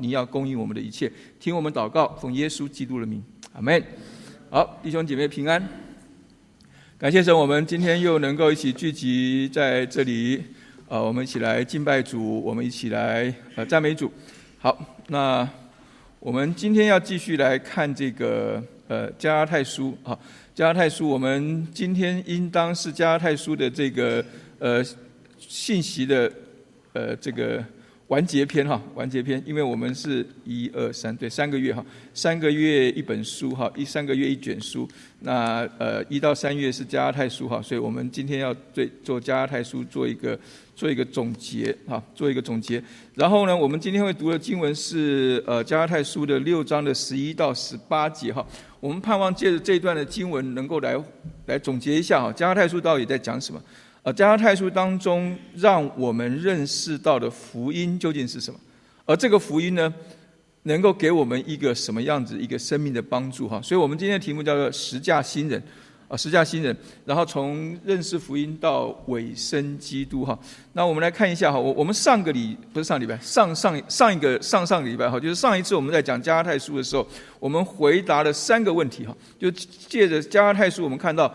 你要供应我们的一切，听我们祷告，奉耶稣基督的名，阿门。好，弟兄姐妹平安。感谢神，我们今天又能够一起聚集在这里，呃，我们一起来敬拜主，我们一起来呃赞美主。好，那我们今天要继续来看这个呃加拉太书啊，加拉太书，我们今天应当是加拉太书的这个呃信息的呃这个。完结篇哈，完结篇，因为我们是一二三，对，三个月哈，三个月一本书哈，一三个月一卷书。那呃，一到三月是加拉太书哈，所以我们今天要对做加拉太书做一个做一个总结哈，做一个总结。然后呢，我们今天会读的经文是呃加拉太书的六章的十一到十八节哈。我们盼望借着这一段的经文，能够来来总结一下哈，加拉太书到底在讲什么。呃，加拉太书当中让我们认识到的福音究竟是什么？而这个福音呢，能够给我们一个什么样子一个生命的帮助？哈，所以我们今天的题目叫做“十架新人”，啊，“十架新人”，然后从认识福音到尾声基督，哈。那我们来看一下哈，我我们上个礼不是上礼拜，上上上一个上上个礼拜哈，就是上一次我们在讲加拉太书的时候，我们回答了三个问题哈，就借着加拉太书，我们看到。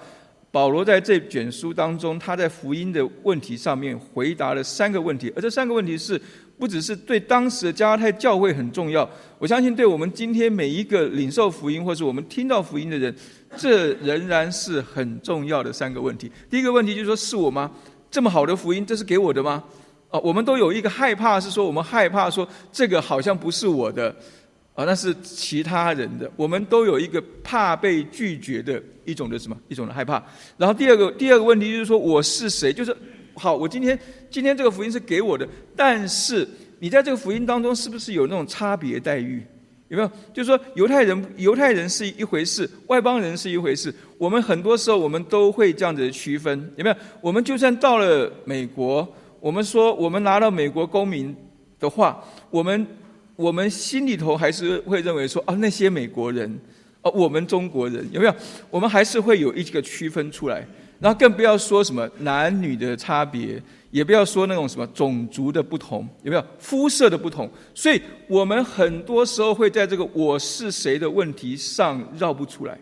保罗在这卷书当中，他在福音的问题上面回答了三个问题，而这三个问题是不只是对当时的加拉太教会很重要，我相信对我们今天每一个领受福音或是我们听到福音的人，这仍然是很重要的三个问题。第一个问题就是说，是我吗？这么好的福音，这是给我的吗？啊，我们都有一个害怕，是说我们害怕说这个好像不是我的。啊，那是其他人的。我们都有一个怕被拒绝的一种的什么一种的害怕。然后第二个第二个问题就是说，我是谁？就是好，我今天今天这个福音是给我的，但是你在这个福音当中是不是有那种差别待遇？有没有？就是说，犹太人犹太人是一回事，外邦人是一回事。我们很多时候我们都会这样子区分，有没有？我们就算到了美国，我们说我们拿到美国公民的话，我们。我们心里头还是会认为说啊，那些美国人，啊，我们中国人有没有？我们还是会有一个区分出来。然后更不要说什么男女的差别，也不要说那种什么种族的不同，有没有肤色的不同？所以我们很多时候会在这个我是谁的问题上绕不出来。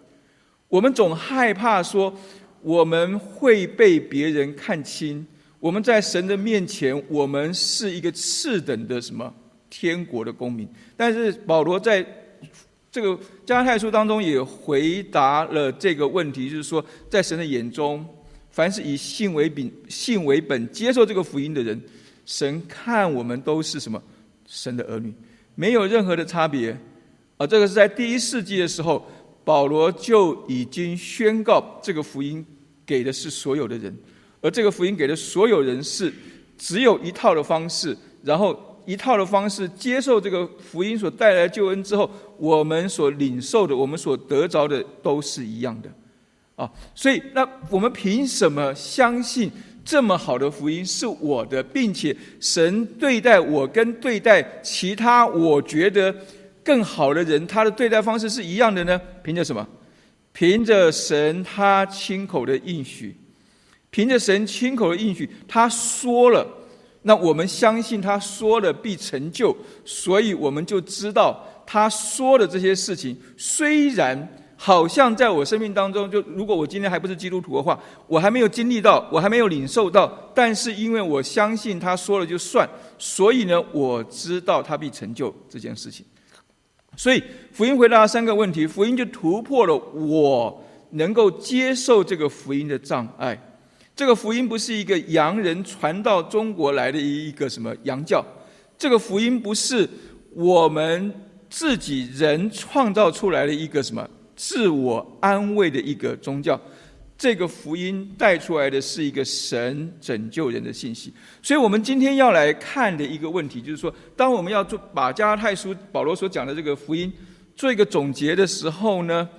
我们总害怕说我们会被别人看清，我们在神的面前，我们是一个次等的什么？天国的公民，但是保罗在这个加太书当中也回答了这个问题，就是说，在神的眼中，凡是以信为本、信为本接受这个福音的人，神看我们都是什么？神的儿女，没有任何的差别。啊，这个是在第一世纪的时候，保罗就已经宣告这个福音给的是所有的人，而这个福音给的所有人是只有一套的方式，然后。一套的方式接受这个福音所带来的救恩之后，我们所领受的、我们所得着的都是一样的，啊，所以那我们凭什么相信这么好的福音是我的，并且神对待我跟对待其他我觉得更好的人，他的对待方式是一样的呢？凭着什么？凭着神他亲口的应许，凭着神亲口的应许，他说了。那我们相信他说的必成就，所以我们就知道他说的这些事情，虽然好像在我生命当中，就如果我今天还不是基督徒的话，我还没有经历到，我还没有领受到，但是因为我相信他说了就算，所以呢，我知道他必成就这件事情。所以福音回答三个问题，福音就突破了我能够接受这个福音的障碍。这个福音不是一个洋人传到中国来的一个什么洋教，这个福音不是我们自己人创造出来的一个什么自我安慰的一个宗教，这个福音带出来的是一个神拯救人的信息。所以我们今天要来看的一个问题，就是说，当我们要做把加拉太书保罗所讲的这个福音做一个总结的时候呢，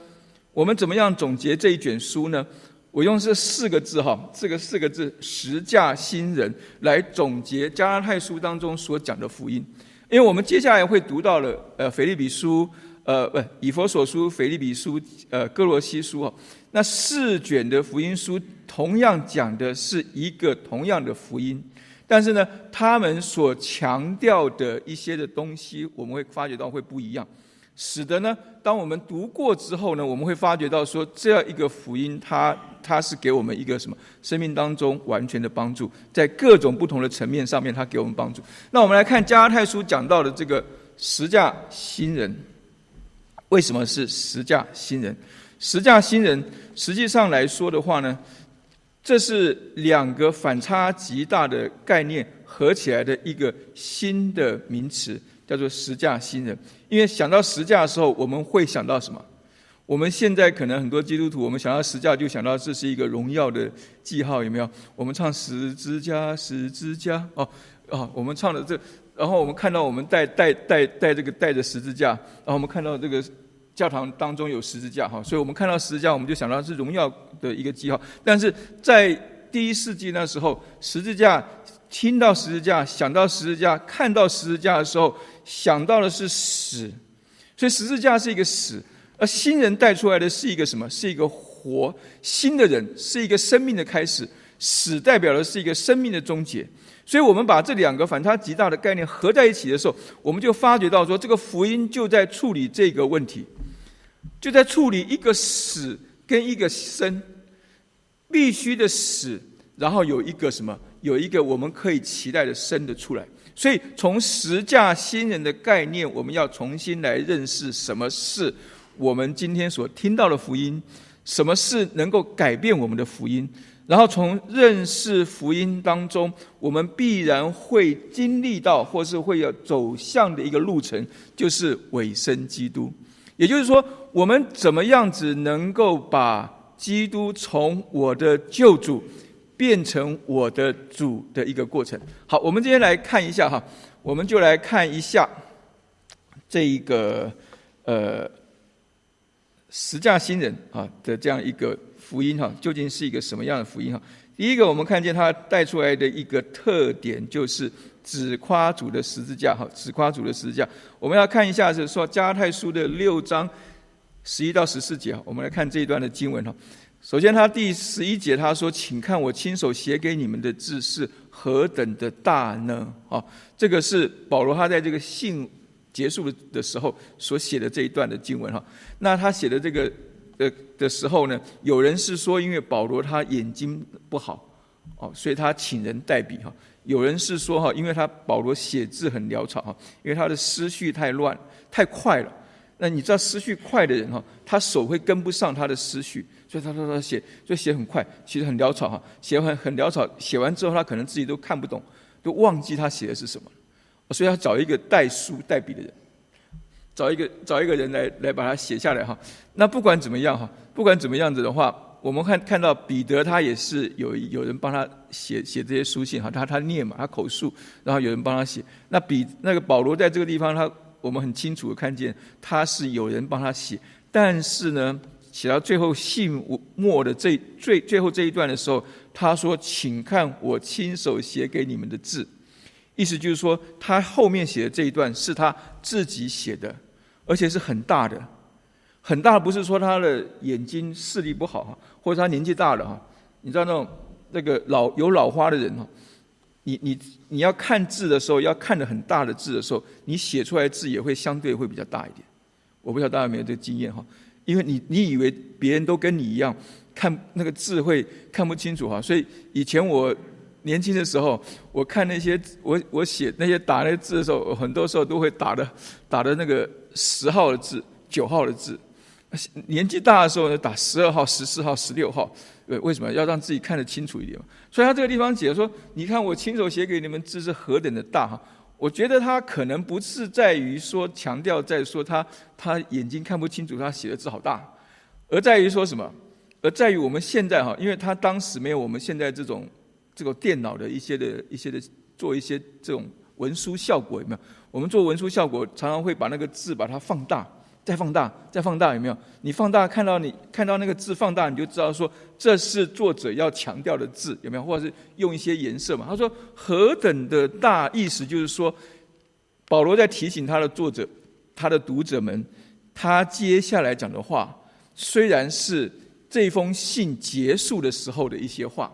我们怎么样总结这一卷书呢？我用这四个字哈，这个四个字“十架新人”来总结加拉太书当中所讲的福音，因为我们接下来会读到了呃腓利比书，呃不以佛所书、腓利比书、呃哥罗西书啊，那四卷的福音书同样讲的是一个同样的福音，但是呢，他们所强调的一些的东西，我们会发觉到会不一样，使得呢，当我们读过之后呢，我们会发觉到说，这样一个福音，它它是给我们一个什么生命当中完全的帮助，在各种不同的层面上面，它给我们帮助。那我们来看加拉太书讲到的这个十架新人，为什么是十架新人？十架新人实际上来说的话呢？这是两个反差极大的概念合起来的一个新的名词，叫做“十架新人”。因为想到十架的时候，我们会想到什么？我们现在可能很多基督徒，我们想到十架就想到这是一个荣耀的记号，有没有？我们唱十字架，十字架，哦哦，我们唱的这，然后我们看到我们带带带带这个带着十字架，然后我们看到这个。教堂当中有十字架哈，所以我们看到十字架，我们就想到是荣耀的一个记号。但是在第一世纪那时候，十字架听到十字架，想到十字架，看到十字架的时候，想到的是死，所以十字架是一个死，而新人带出来的是一个什么？是一个活新的人，是一个生命的开始。死代表的是一个生命的终结。所以我们把这两个反差极大的概念合在一起的时候，我们就发觉到说，这个福音就在处理这个问题。就在处理一个死跟一个生，必须的死，然后有一个什么？有一个我们可以期待的生的出来。所以从十架新人的概念，我们要重新来认识什么是我们今天所听到的福音，什么是能够改变我们的福音。然后从认识福音当中，我们必然会经历到，或是会要走向的一个路程，就是尾声基督。也就是说，我们怎么样子能够把基督从我的救主变成我的主的一个过程？好，我们今天来看一下哈，我们就来看一下这一个呃十架新人啊的这样一个福音哈，究竟是一个什么样的福音哈？第一个，我们看见他带出来的一个特点就是。只夸主的十字架，哈，只夸主的十字架。我们要看一下，是说加太书的六章十一到十四节。我们来看这一段的经文哈。首先，他第十一节他说：“请看我亲手写给你们的字是何等的大呢？”啊，这个是保罗他在这个信结束的时候所写的这一段的经文哈。那他写的这个的的时候呢，有人是说，因为保罗他眼睛不好哦，所以他请人代笔哈。有人是说哈，因为他保罗写字很潦草哈，因为他的思绪太乱太快了。那你知道思绪快的人哈，他手会跟不上他的思绪，所以他说他写，所以写很快，其实很潦草哈。写完很潦草，写完之后他可能自己都看不懂，都忘记他写的是什么，所以要找一个代书代笔的人，找一个找一个人来来把它写下来哈。那不管怎么样哈，不管怎么样子的话。我们看看到彼得，他也是有有人帮他写写这些书信哈，他他念嘛，他口述，然后有人帮他写。那比那个保罗在这个地方，他我们很清楚的看见他是有人帮他写，但是呢，写到最后信末的这最最后这一段的时候，他说：“请看我亲手写给你们的字。”意思就是说，他后面写的这一段是他自己写的，而且是很大的。很大不是说他的眼睛视力不好哈，或者他年纪大了哈。你知道那种那个老有老花的人哈，你你你要看字的时候，要看的很大的字的时候，你写出来字也会相对会比较大一点。我不知道大家有没有这个经验哈，因为你你以为别人都跟你一样看那个字会看不清楚哈，所以以前我年轻的时候，我看那些我我写那些打那些字的时候，很多时候都会打的打的那个十号的字、九号的字。年纪大的时候呢，打十二号、十四号、十六号，呃，为什么要让自己看得清楚一点？所以他这个地方解说，你看我亲手写给你们字是何等的大哈！我觉得他可能不是在于说强调在说他他眼睛看不清楚，他写的字好大，而在于说什么？而在于我们现在哈，因为他当时没有我们现在这种这个电脑的一些的一些的做一些这种文书效果有没有？我们做文书效果常常会把那个字把它放大。再放大，再放大，有没有？你放大看到你看到那个字放大，你就知道说这是作者要强调的字，有没有？或者是用一些颜色嘛？他说何等的大，意思就是说，保罗在提醒他的作者、他的读者们，他接下来讲的话，虽然是这封信结束的时候的一些话，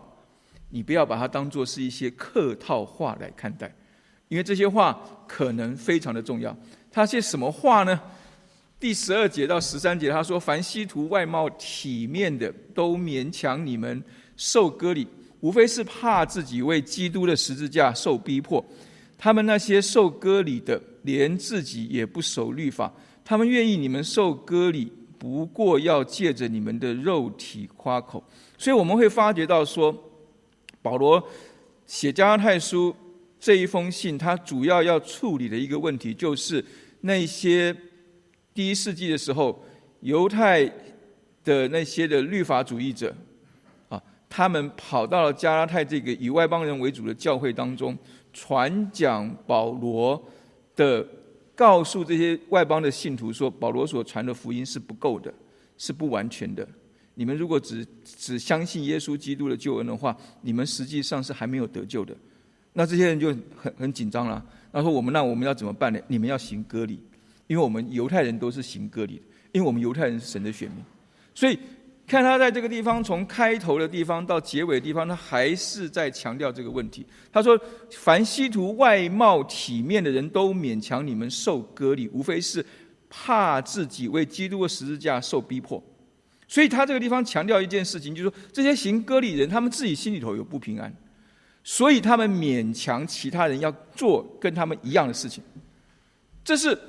你不要把它当做是一些客套话来看待，因为这些话可能非常的重要。他些什么话呢？第十二节到十三节，他说：“凡希图外貌体面的，都勉强你们受割礼，无非是怕自己为基督的十字架受逼迫。他们那些受割礼的，连自己也不守律法，他们愿意你们受割礼，不过要借着你们的肉体夸口。所以我们会发觉到说，保罗写加拉太书这一封信，他主要要处理的一个问题，就是那些。”第一世纪的时候，犹太的那些的律法主义者，啊，他们跑到了加拉太这个以外邦人为主的教会当中，传讲保罗的，告诉这些外邦的信徒说，保罗所传的福音是不够的，是不完全的。你们如果只只相信耶稣基督的救恩的话，你们实际上是还没有得救的。那这些人就很很紧张了。他说：“我们那我们要怎么办呢？你们要行割礼。”因为我们犹太人都是行割礼的，因为我们犹太人是神的选民，所以看他在这个地方从开头的地方到结尾的地方，他还是在强调这个问题。他说：“凡希图外貌体面的人都勉强你们受割礼，无非是怕自己为基督的十字架受逼迫。”所以他这个地方强调一件事情，就是说这些行割礼人，他们自己心里头有不平安，所以他们勉强其他人要做跟他们一样的事情，这是。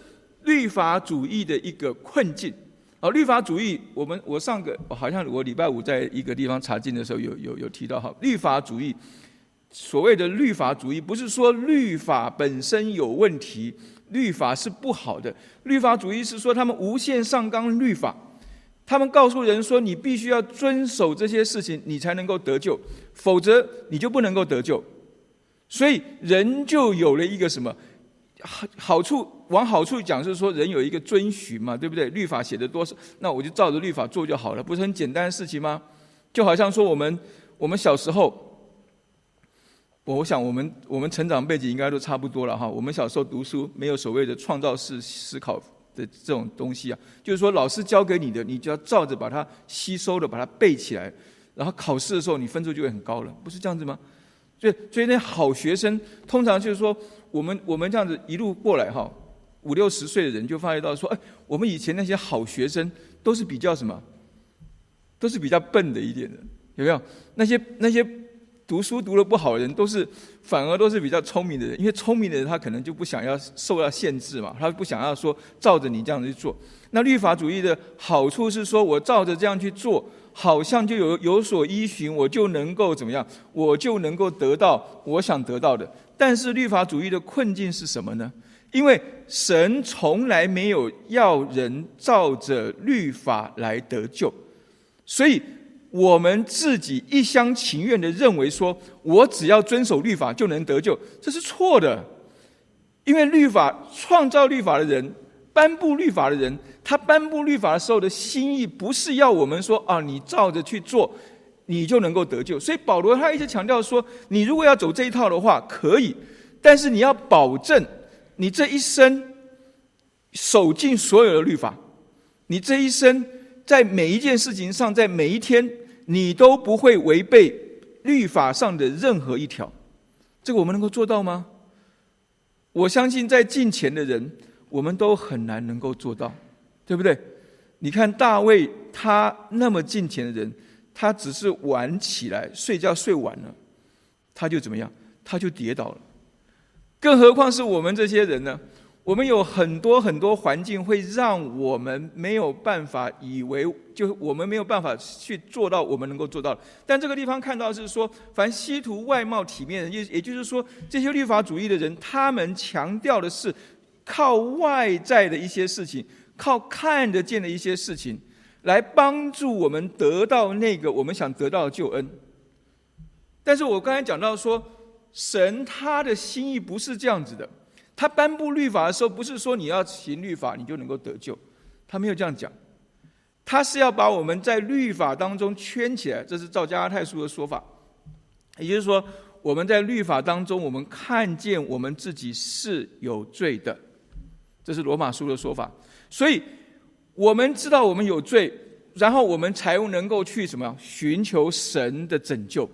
律法主义的一个困境啊！律法主义，我们我上个好像我礼拜五在一个地方查经的时候有有有提到哈，律法主义所谓的律法主义，不是说律法本身有问题，律法是不好的。律法主义是说他们无限上纲律法，他们告诉人说你必须要遵守这些事情，你才能够得救，否则你就不能够得救。所以人就有了一个什么？好好处往好处讲，是说人有一个遵循嘛，对不对？律法写的多少，那我就照着律法做就好了，不是很简单的事情吗？就好像说我们我们小时候，我想我们我们成长背景应该都差不多了哈。我们小时候读书没有所谓的创造式思考的这种东西啊，就是说老师教给你的，你就要照着把它吸收的，把它背起来，然后考试的时候你分数就会很高了，不是这样子吗？所以所以那好学生通常就是说。我们我们这样子一路过来哈，五六十岁的人就发觉到说，哎，我们以前那些好学生都是比较什么，都是比较笨的一点的，有没有？那些那些读书读的不好的人，都是反而都是比较聪明的人，因为聪明的人他可能就不想要受到限制嘛，他不想要说照着你这样子去做。那律法主义的好处是说，我照着这样去做，好像就有有所依循，我就能够怎么样？我就能够得到我想得到的。但是律法主义的困境是什么呢？因为神从来没有要人照着律法来得救，所以我们自己一厢情愿的认为说，我只要遵守律法就能得救，这是错的。因为律法创造律法的人，颁布律法的人，他颁布律法的时候的心意，不是要我们说啊，你照着去做。你就能够得救，所以保罗他一直强调说，你如果要走这一套的话，可以，但是你要保证你这一生守尽所有的律法，你这一生在每一件事情上，在每一天，你都不会违背律法上的任何一条。这个我们能够做到吗？我相信在近前的人，我们都很难能够做到，对不对？你看大卫，他那么近前的人。他只是晚起来睡觉睡晚了，他就怎么样？他就跌倒了。更何况是我们这些人呢？我们有很多很多环境会让我们没有办法以为，就我们没有办法去做到我们能够做到。但这个地方看到是说，凡稀图外貌体面人，也也就是说，这些律法主义的人，他们强调的是靠外在的一些事情，靠看得见的一些事情。来帮助我们得到那个我们想得到的救恩，但是我刚才讲到说，神他的心意不是这样子的，他颁布律法的时候，不是说你要行律法你就能够得救，他没有这样讲，他是要把我们在律法当中圈起来，这是照加拉太书的说法，也就是说，我们在律法当中，我们看见我们自己是有罪的，这是罗马书的说法，所以。我们知道我们有罪，然后我们才能够去什么？寻求神的拯救。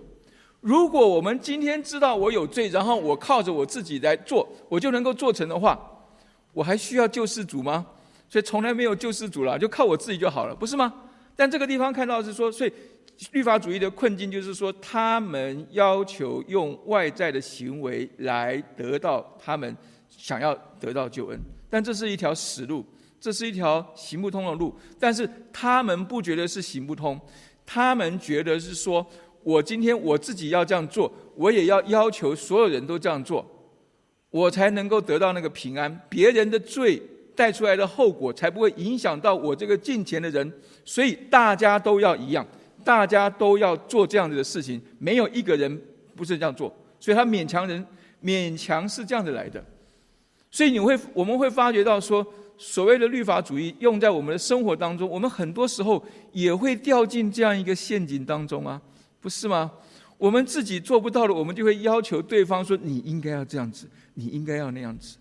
如果我们今天知道我有罪，然后我靠着我自己来做，我就能够做成的话，我还需要救世主吗？所以从来没有救世主了，就靠我自己就好了，不是吗？但这个地方看到是说，所以律法主义的困境就是说，他们要求用外在的行为来得到他们想要得到救恩，但这是一条死路，这是一条行不通的路。但是他们不觉得是行不通，他们觉得是说。我今天我自己要这样做，我也要要求所有人都这样做，我才能够得到那个平安。别人的罪带出来的后果，才不会影响到我这个进钱的人。所以大家都要一样，大家都要做这样子的事情，没有一个人不是这样做。所以他勉强人，勉强是这样子来的。所以你会，我们会发觉到说，所谓的律法主义用在我们的生活当中，我们很多时候也会掉进这样一个陷阱当中啊。不是吗？我们自己做不到的，我们就会要求对方说：“你应该要这样子，你应该要那样子。”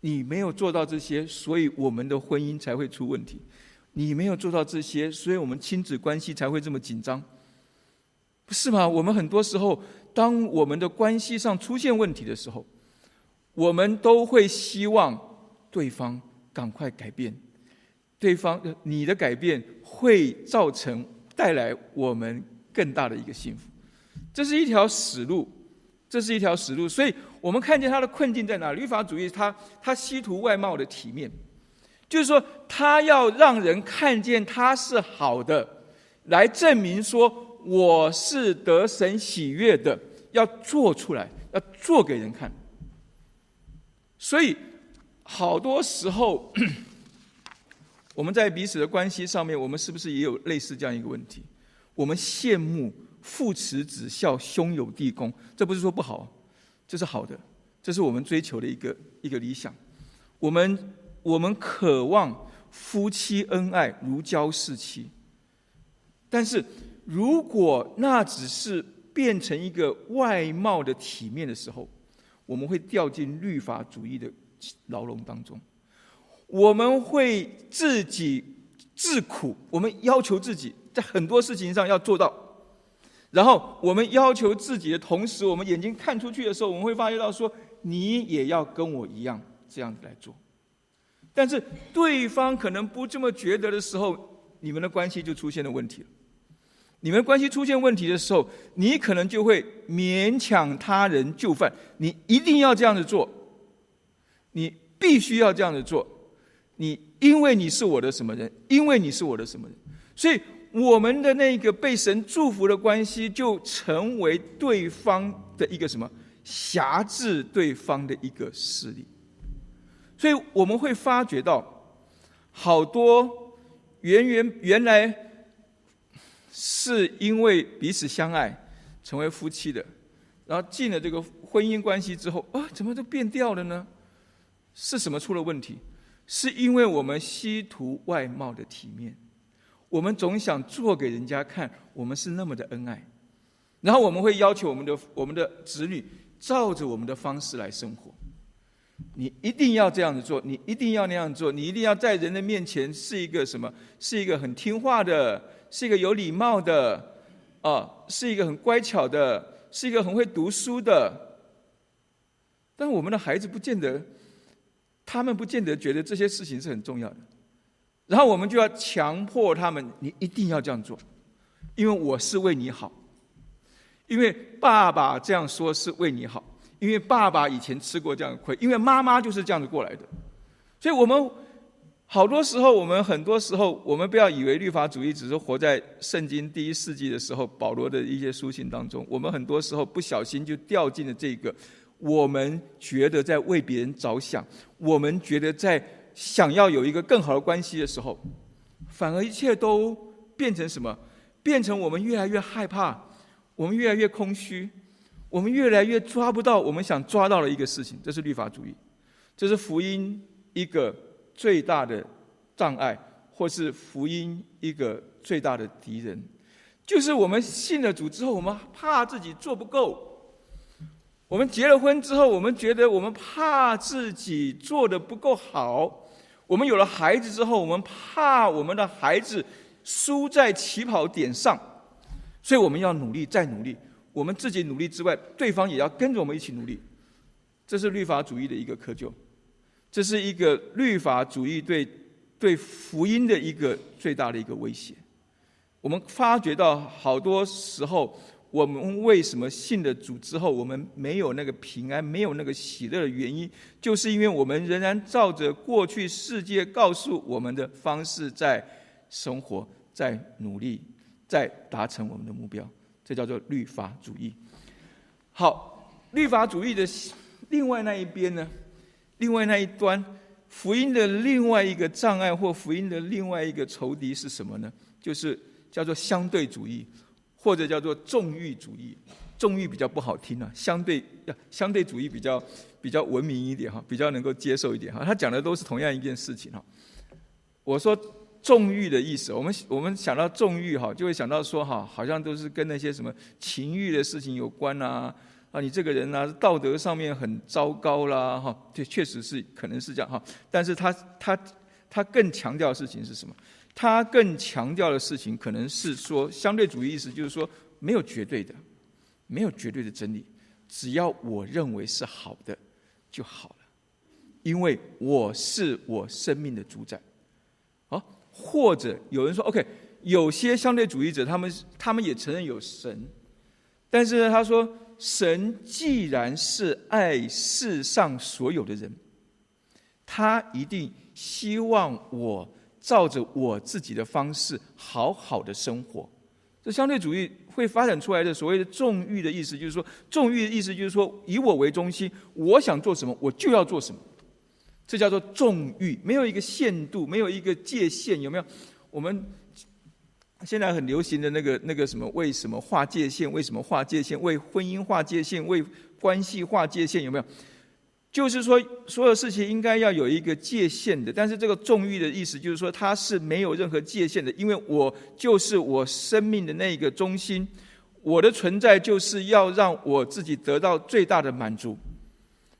你没有做到这些，所以我们的婚姻才会出问题。你没有做到这些，所以我们亲子关系才会这么紧张，不是吗？我们很多时候，当我们的关系上出现问题的时候，我们都会希望对方赶快改变。对方，你的改变会造成带来我们。更大的一个幸福，这是一条死路，这是一条死路。所以我们看见他的困境在哪？律法主义，他他希图外貌的体面，就是说他要让人看见他是好的，来证明说我是得神喜悦的，要做出来，要做给人看。所以好多时候，我们在彼此的关系上面，我们是不是也有类似这样一个问题？我们羡慕父慈子孝、兄友弟恭，这不是说不好，这是好的，这是我们追求的一个一个理想。我们我们渴望夫妻恩爱如胶似漆，但是如果那只是变成一个外貌的体面的时候，我们会掉进律法主义的牢笼当中，我们会自己自苦，我们要求自己。在很多事情上要做到，然后我们要求自己的同时，我们眼睛看出去的时候，我们会发觉到说，你也要跟我一样这样子来做。但是对方可能不这么觉得的时候，你们的关系就出现了问题了。你们关系出现问题的时候，你可能就会勉强他人就范，你一定要这样子做，你必须要这样子做，你因为你是我的什么人，因为你是我的什么人，所以。我们的那个被神祝福的关系，就成为对方的一个什么辖制对方的一个势力，所以我们会发觉到，好多原原原来是因为彼此相爱成为夫妻的，然后进了这个婚姻关系之后啊，怎么都变掉了呢？是什么出了问题？是因为我们希图外貌的体面。我们总想做给人家看，我们是那么的恩爱，然后我们会要求我们的我们的子女照着我们的方式来生活。你一定要这样子做，你一定要那样做，你一定要在人的面前是一个什么？是一个很听话的，是一个有礼貌的，啊，是一个很乖巧的，是一个很会读书的。但我们的孩子不见得，他们不见得觉得这些事情是很重要的。然后我们就要强迫他们，你一定要这样做，因为我是为你好，因为爸爸这样说是为你好，因为爸爸以前吃过这样的亏，因为妈妈就是这样子过来的，所以我们好多时候，我们很多时候，我们不要以为律法主义只是活在圣经第一世纪的时候保罗的一些书信当中，我们很多时候不小心就掉进了这个，我们觉得在为别人着想，我们觉得在。想要有一个更好的关系的时候，反而一切都变成什么？变成我们越来越害怕，我们越来越空虚，我们越来越抓不到我们想抓到的一个事情。这是律法主义，这是福音一个最大的障碍，或是福音一个最大的敌人。就是我们信了主之后，我们怕自己做不够；我们结了婚之后，我们觉得我们怕自己做的不够好。我们有了孩子之后，我们怕我们的孩子输在起跑点上，所以我们要努力再努力。我们自己努力之外，对方也要跟着我们一起努力。这是律法主义的一个窠臼，这是一个律法主义对对福音的一个最大的一个威胁。我们发觉到好多时候，我们为什么信了主之后，我们没有那个平安，没有那个喜乐的原因，就是因为我们仍然照着过去世界告诉我们的方式在生活，在努力，在达成我们的目标。这叫做律法主义。好，律法主义的另外那一边呢？另外那一端，福音的另外一个障碍或福音的另外一个仇敌是什么呢？就是。叫做相对主义，或者叫做纵欲主义。纵欲比较不好听啊，相对要相对主义比较比较文明一点哈，比较能够接受一点哈。他讲的都是同样一件事情哈。我说纵欲的意思，我们我们想到纵欲哈，就会想到说哈，好像都是跟那些什么情欲的事情有关啊啊，你这个人呢道德上面很糟糕啦哈，这确实是可能是这样哈。但是他他他更强调的事情是什么？他更强调的事情，可能是说相对主义意思，就是说没有绝对的，没有绝对的真理，只要我认为是好的就好了，因为我是我生命的主宰。啊，或者有人说，OK，有些相对主义者，他们他们也承认有神，但是呢，他说，神既然是爱世上所有的人，他一定希望我。照着我自己的方式好好的生活，这相对主义会发展出来的所谓的纵欲的意思，就是说纵欲的意思就是说以我为中心，我想做什么我就要做什么，这叫做纵欲，没有一个限度，没有一个界限，有没有？我们现在很流行的那个那个什么？为什么划界限？为什么划界限？为婚姻划界限？为关系划界限？有没有？就是说，所有事情应该要有一个界限的，但是这个纵欲的意思就是说，它是没有任何界限的，因为我就是我生命的那一个中心，我的存在就是要让我自己得到最大的满足。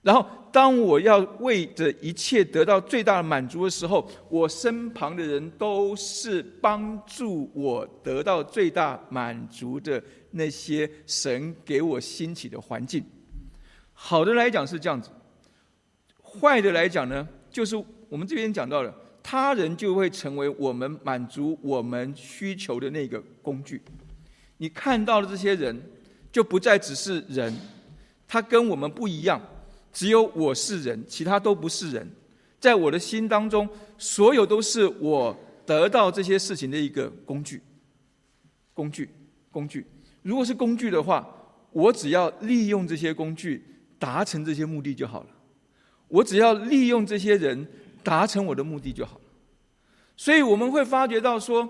然后，当我要为着一切得到最大的满足的时候，我身旁的人都是帮助我得到最大满足的那些神给我兴起的环境。好的来讲是这样子。坏的来讲呢，就是我们这边讲到了，他人就会成为我们满足我们需求的那个工具。你看到的这些人，就不再只是人，他跟我们不一样，只有我是人，其他都不是人。在我的心当中，所有都是我得到这些事情的一个工具。工具，工具。如果是工具的话，我只要利用这些工具，达成这些目的就好了。我只要利用这些人达成我的目的就好，所以我们会发觉到说，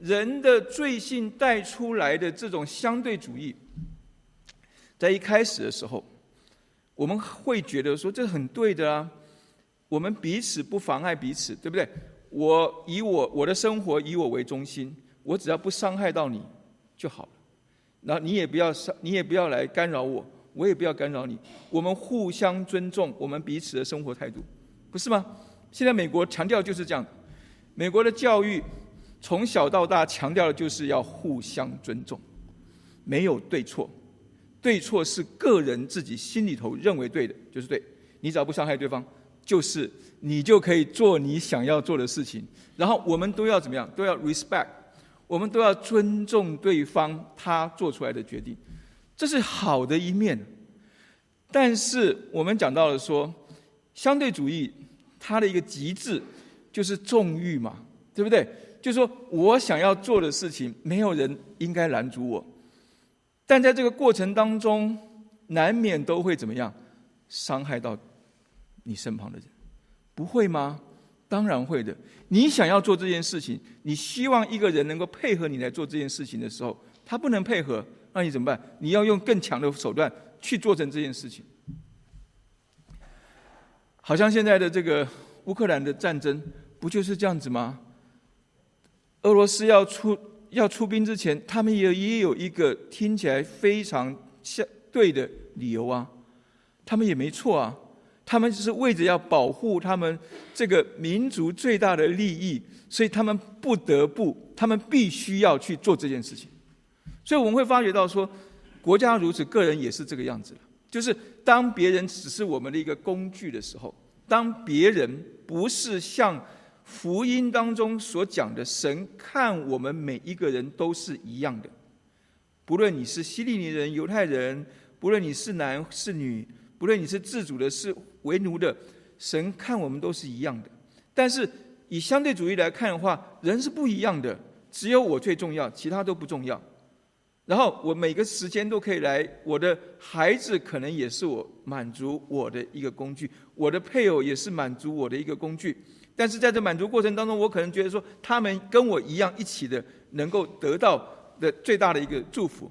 人的罪性带出来的这种相对主义，在一开始的时候，我们会觉得说这很对的啊，我们彼此不妨碍彼此，对不对？我以我我的生活以我为中心，我只要不伤害到你就好了，那你也不要伤，你也不要来干扰我。我也不要干扰你，我们互相尊重，我们彼此的生活态度，不是吗？现在美国强调就是这样，美国的教育从小到大强调的就是要互相尊重，没有对错，对错是个人自己心里头认为对的，就是对，你只要不伤害对方，就是你就可以做你想要做的事情，然后我们都要怎么样？都要 respect，我们都要尊重对方他做出来的决定。这是好的一面，但是我们讲到了说，相对主义它的一个极致就是纵欲嘛，对不对？就是说我想要做的事情，没有人应该拦阻我，但在这个过程当中，难免都会怎么样，伤害到你身旁的人，不会吗？当然会的。你想要做这件事情，你希望一个人能够配合你来做这件事情的时候，他不能配合。那你怎么办？你要用更强的手段去做成这件事情。好像现在的这个乌克兰的战争，不就是这样子吗？俄罗斯要出要出兵之前，他们也也有一个听起来非常相对的理由啊，他们也没错啊，他们只是为着要保护他们这个民族最大的利益，所以他们不得不，他们必须要去做这件事情。所以我们会发觉到说，国家如此，个人也是这个样子就是当别人只是我们的一个工具的时候，当别人不是像福音当中所讲的，神看我们每一个人都是一样的，不论你是希利尼人、犹太人，不论你是男是女，不论你是自主的、是为奴的，神看我们都是一样的。但是以相对主义来看的话，人是不一样的，只有我最重要，其他都不重要。然后我每个时间都可以来，我的孩子可能也是我满足我的一个工具，我的配偶也是满足我的一个工具。但是在这满足过程当中，我可能觉得说，他们跟我一样一起的，能够得到的最大的一个祝福。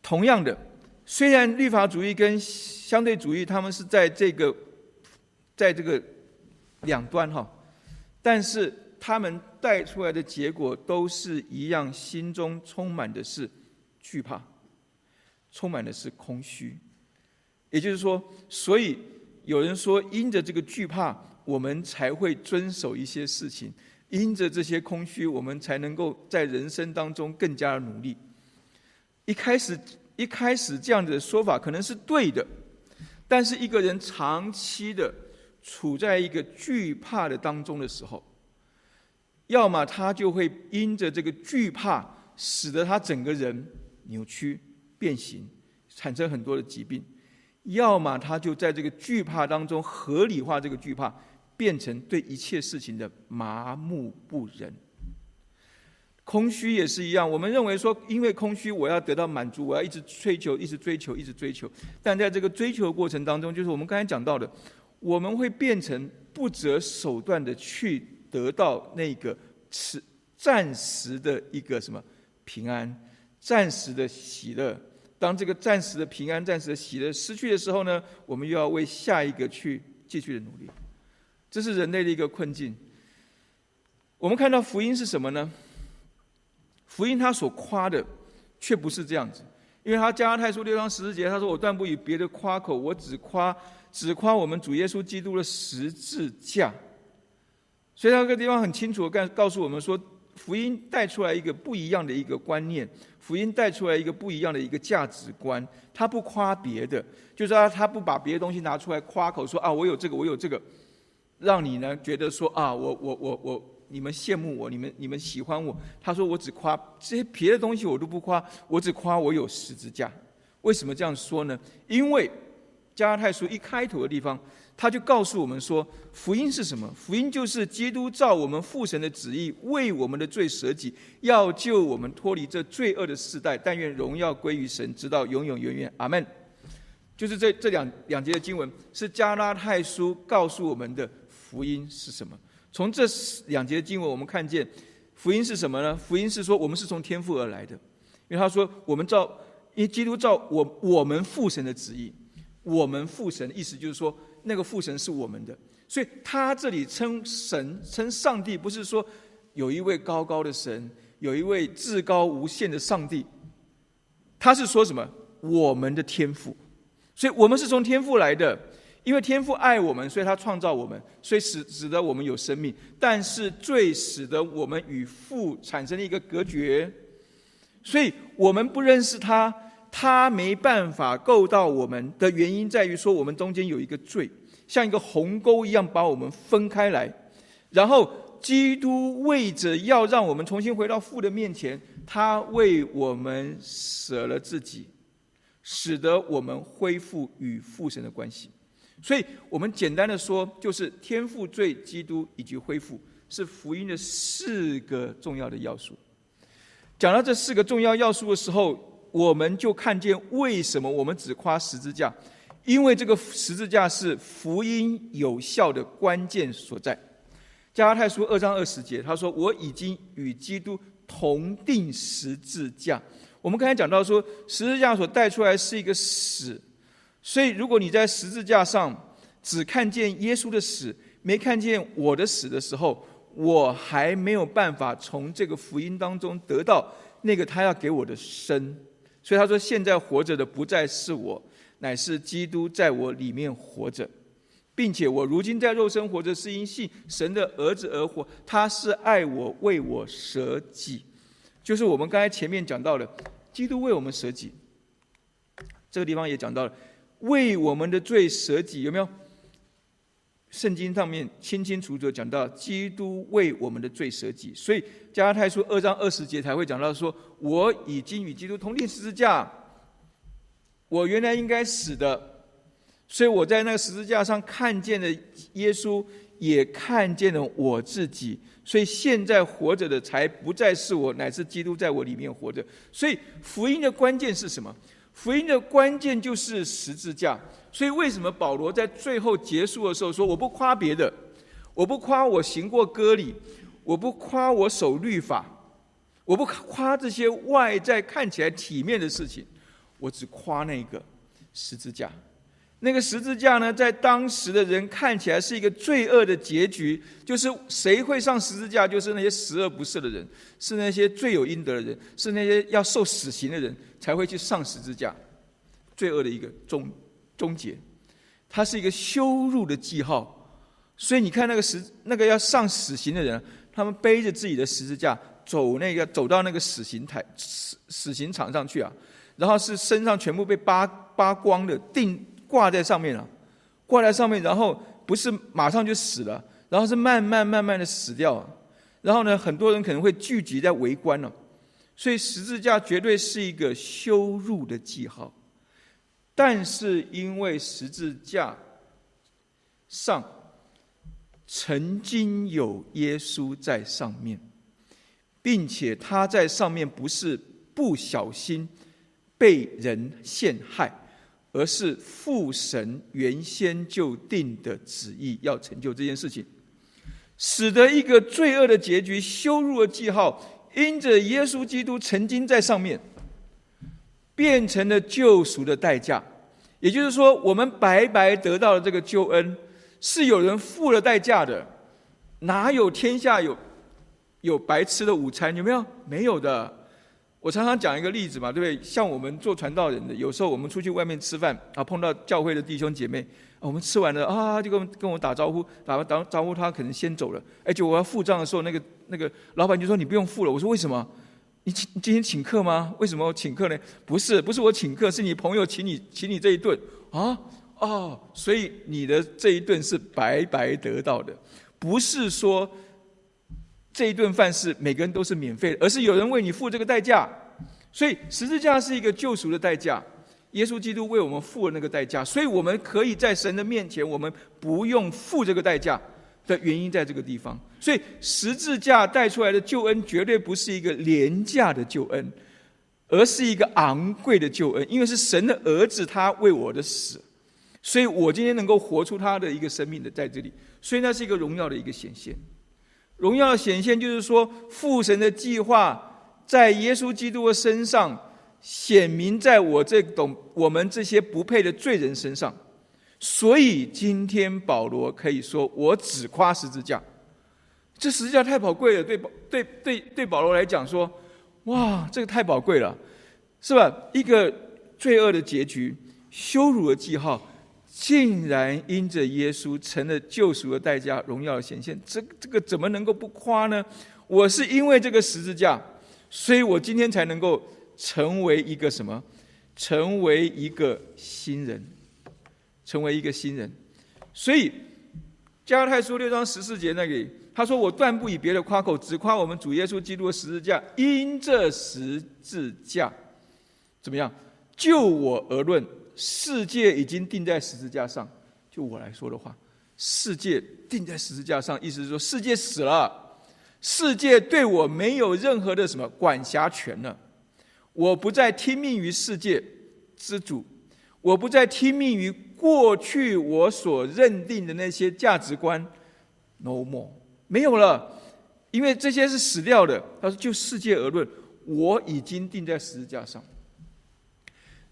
同样的，虽然律法主义跟相对主义他们是在这个，在这个两端哈，但是。他们带出来的结果都是一样，心中充满的是惧怕，充满的是空虚。也就是说，所以有人说，因着这个惧怕，我们才会遵守一些事情；因着这些空虚，我们才能够在人生当中更加的努力。一开始，一开始这样子的说法可能是对的，但是一个人长期的处在一个惧怕的当中的时候，要么他就会因着这个惧怕，使得他整个人扭曲变形，产生很多的疾病；要么他就在这个惧怕当中合理化这个惧怕，变成对一切事情的麻木不仁。空虚也是一样，我们认为说，因为空虚，我要得到满足，我要一直追求，一直追求，一直追求。但在这个追求过程当中，就是我们刚才讲到的，我们会变成不择手段的去。得到那个是暂时的一个什么平安，暂时的喜乐。当这个暂时的平安、暂时的喜乐失去的时候呢，我们又要为下一个去继续的努力。这是人类的一个困境。我们看到福音是什么呢？福音他所夸的却不是这样子，因为他加拉太书六章十四节他说：“我断不以别的夸口，我只夸只夸我们主耶稣基督的十字架。”所以那个地方很清楚的告告诉我们说，福音带出来一个不一样的一个观念，福音带出来一个不一样的一个价值观。他不夸别的，就是他他不把别的东西拿出来夸口说啊，我有这个，我有这个，让你呢觉得说啊，我我我我，你们羡慕我，你们你们喜欢我。他说我只夸这些别的东西我都不夸，我只夸我有十字架。为什么这样说呢？因为加拉太书一开头的地方。他就告诉我们说，福音是什么？福音就是基督照我们父神的旨意，为我们的罪舍己，要救我们脱离这罪恶的世代。但愿荣耀归于神，直到永永远远。阿门。就是这这两两节的经文，是加拉太书告诉我们的福音是什么？从这两节的经文，我们看见福音是什么呢？福音是说，我们是从天父而来的，因为他说，我们照因为基督照我我们父神的旨意，我们父神的意思就是说。那个父神是我们的，所以他这里称神称上帝，不是说有一位高高的神，有一位至高无限的上帝，他是说什么？我们的天赋，所以我们是从天赋来的，因为天赋爱我们，所以他创造我们，所以使使得我们有生命。但是最使得我们与父产生了一个隔绝，所以我们不认识他。他没办法够到我们的原因在于说，我们中间有一个罪，像一个鸿沟一样把我们分开来。然后，基督为着要让我们重新回到父的面前，他为我们舍了自己，使得我们恢复与父神的关系。所以，我们简单的说，就是天赋、罪、基督以及恢复，是福音的四个重要的要素。讲到这四个重要要素的时候。我们就看见为什么我们只夸十字架，因为这个十字架是福音有效的关键所在。加拉太书二章二十节，他说：“我已经与基督同定十字架。”我们刚才讲到说，十字架所带出来是一个死，所以如果你在十字架上只看见耶稣的死，没看见我的死的时候，我还没有办法从这个福音当中得到那个他要给我的生。所以他说：“现在活着的不再是我，乃是基督在我里面活着，并且我如今在肉身活着，是因信神的儿子而活。他是爱我，为我舍己。就是我们刚才前面讲到的，基督为我们舍己。这个地方也讲到了，为我们的罪舍己，有没有？圣经上面清清楚楚讲到，基督为我们的罪舍己，所以加太书二章二十节才会讲到说：“我已经与基督同定十字架，我原来应该死的，所以我在那个十字架上看见了耶稣，也看见了我自己，所以现在活着的才不再是我，乃是基督在我里面活着。所以福音的关键是什么？福音的关键就是十字架。”所以，为什么保罗在最后结束的时候说：“我不夸别的，我不夸我行过割礼，我不夸我守律法，我不夸这些外在看起来体面的事情，我只夸那个十字架。那个十字架呢，在当时的人看起来是一个罪恶的结局，就是谁会上十字架，就是那些十恶不赦的人，是那些罪有应得的人，是那些要受死刑的人才会去上十字架，罪恶的一个终。”终结，它是一个羞辱的记号。所以你看那个十那个要上死刑的人，他们背着自己的十字架走那个走到那个死刑台死死刑场上去啊，然后是身上全部被扒扒光的，钉挂在上面了，挂在上面，然后不是马上就死了，然后是慢慢慢慢的死掉，然后呢，很多人可能会聚集在围观了，所以十字架绝对是一个羞辱的记号。但是因为十字架上曾经有耶稣在上面，并且他在上面不是不小心被人陷害，而是父神原先就定的旨意要成就这件事情，使得一个罪恶的结局、羞辱的记号，因着耶稣基督曾经在上面。变成了救赎的代价，也就是说，我们白白得到了这个救恩，是有人付了代价的。哪有天下有有白吃的午餐？有没有？没有的。我常常讲一个例子嘛，对不对？像我们做传道人的，有时候我们出去外面吃饭啊，碰到教会的弟兄姐妹，我们吃完了啊，就跟跟我打招呼，打完打招呼，他可能先走了。哎，就我要付账的时候，那个那个老板就说：“你不用付了。”我说：“为什么？”你请今天请客吗？为什么请客呢？不是，不是我请客，是你朋友请你请你这一顿啊哦，所以你的这一顿是白白得到的，不是说这一顿饭是每个人都是免费的，而是有人为你付这个代价。所以十字架是一个救赎的代价，耶稣基督为我们付了那个代价，所以我们可以在神的面前，我们不用付这个代价。的原因在这个地方，所以十字架带出来的救恩绝对不是一个廉价的救恩，而是一个昂贵的救恩，因为是神的儿子他为我的死，所以我今天能够活出他的一个生命的在这里，所以那是一个荣耀的一个显现。荣耀显现就是说，父神的计划在耶稣基督的身上显明在我这种我们这些不配的罪人身上。所以今天保罗可以说：“我只夸十字架，这十字架太宝贵了。”对保对对对保罗来讲说：“哇，这个太宝贵了，是吧？一个罪恶的结局，羞辱的记号，竟然因着耶稣成了救赎的代价，荣耀的显现。这这个怎么能够不夸呢？我是因为这个十字架，所以我今天才能够成为一个什么？成为一个新人。”成为一个新人，所以加拉太书六章十四节那里，他说：“我断不以别的夸口，只夸我们主耶稣基督的十字架。因这十字架，怎么样？就我而论，世界已经定在十字架上。就我来说的话，世界定在十字架上，意思是说，世界死了，世界对我没有任何的什么管辖权了。我不再听命于世界之主，我不再听命于。”过去我所认定的那些价值观，no more，没有了，因为这些是死掉的。他说：“就世界而论，我已经定在十字架上。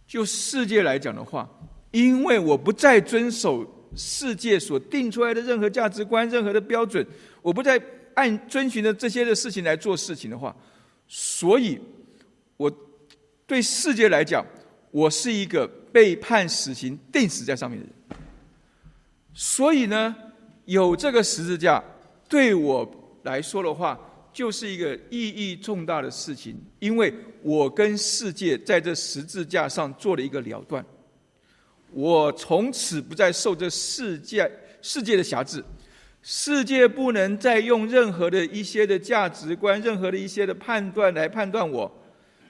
就世界来讲的话，因为我不再遵守世界所定出来的任何价值观、任何的标准，我不再按遵循的这些的事情来做事情的话，所以我对世界来讲，我是一个。”被判死刑、定死在上面的人，所以呢，有这个十字架对我来说的话，就是一个意义重大的事情，因为我跟世界在这十字架上做了一个了断，我从此不再受这世界世界的辖制，世界不能再用任何的一些的价值观、任何的一些的判断来判断我，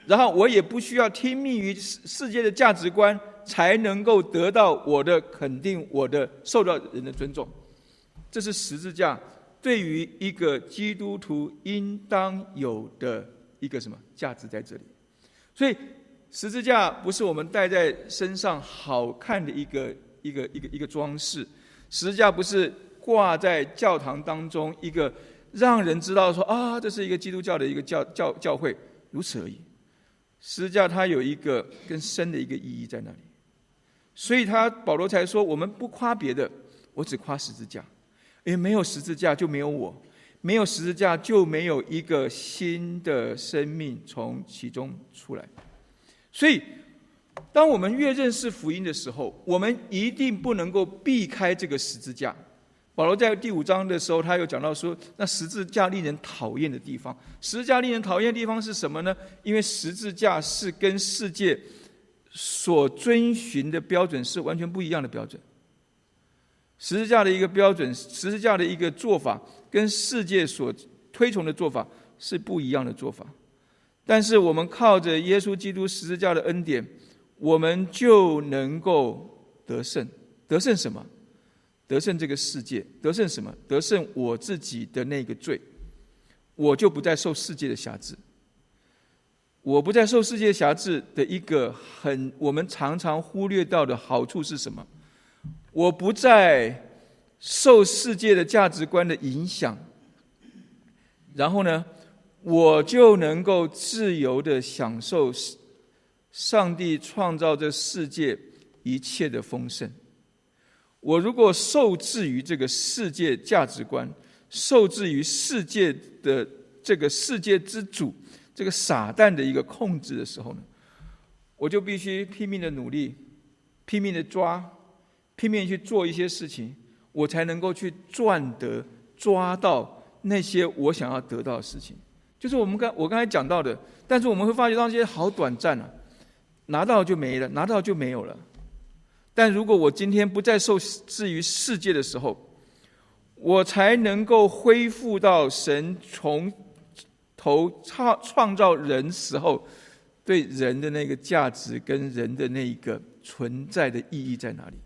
然后我也不需要听命于世世界的价值观，才能够得到我的肯定，我的受到人的尊重，这是十字架。对于一个基督徒应当有的一个什么价值在这里？所以十字架不是我们戴在身上好看的一个一个一个一个装饰，十字架不是挂在教堂当中一个让人知道说啊，这是一个基督教的一个教教教会，如此而已。十字架它有一个更深的一个意义在那里，所以他保罗才说，我们不夸别的，我只夸十字架。因为没有十字架就没有我，没有十字架就没有一个新的生命从其中出来。所以，当我们越认识福音的时候，我们一定不能够避开这个十字架。保罗在第五章的时候，他有讲到说，那十字架令人讨厌的地方，十字架令人讨厌的地方是什么呢？因为十字架是跟世界所遵循的标准是完全不一样的标准。十字架的一个标准，十字架的一个做法，跟世界所推崇的做法是不一样的做法。但是我们靠着耶稣基督十字架的恩典，我们就能够得胜。得胜什么？得胜这个世界。得胜什么？得胜我自己的那个罪。我就不再受世界的辖制。我不再受世界辖制的一个很我们常常忽略到的好处是什么？我不再受世界的价值观的影响，然后呢，我就能够自由的享受上帝创造这世界一切的丰盛。我如果受制于这个世界价值观，受制于世界的这个世界之主这个傻蛋的一个控制的时候呢，我就必须拼命的努力，拼命的抓。拼命去做一些事情，我才能够去赚得、抓到那些我想要得到的事情。就是我们刚我刚才讲到的，但是我们会发觉到这些好短暂啊，拿到就没了，拿到就没有了。但如果我今天不再受制于世界的时候，我才能够恢复到神从头创创造人时候对人的那个价值跟人的那一个存在的意义在哪里。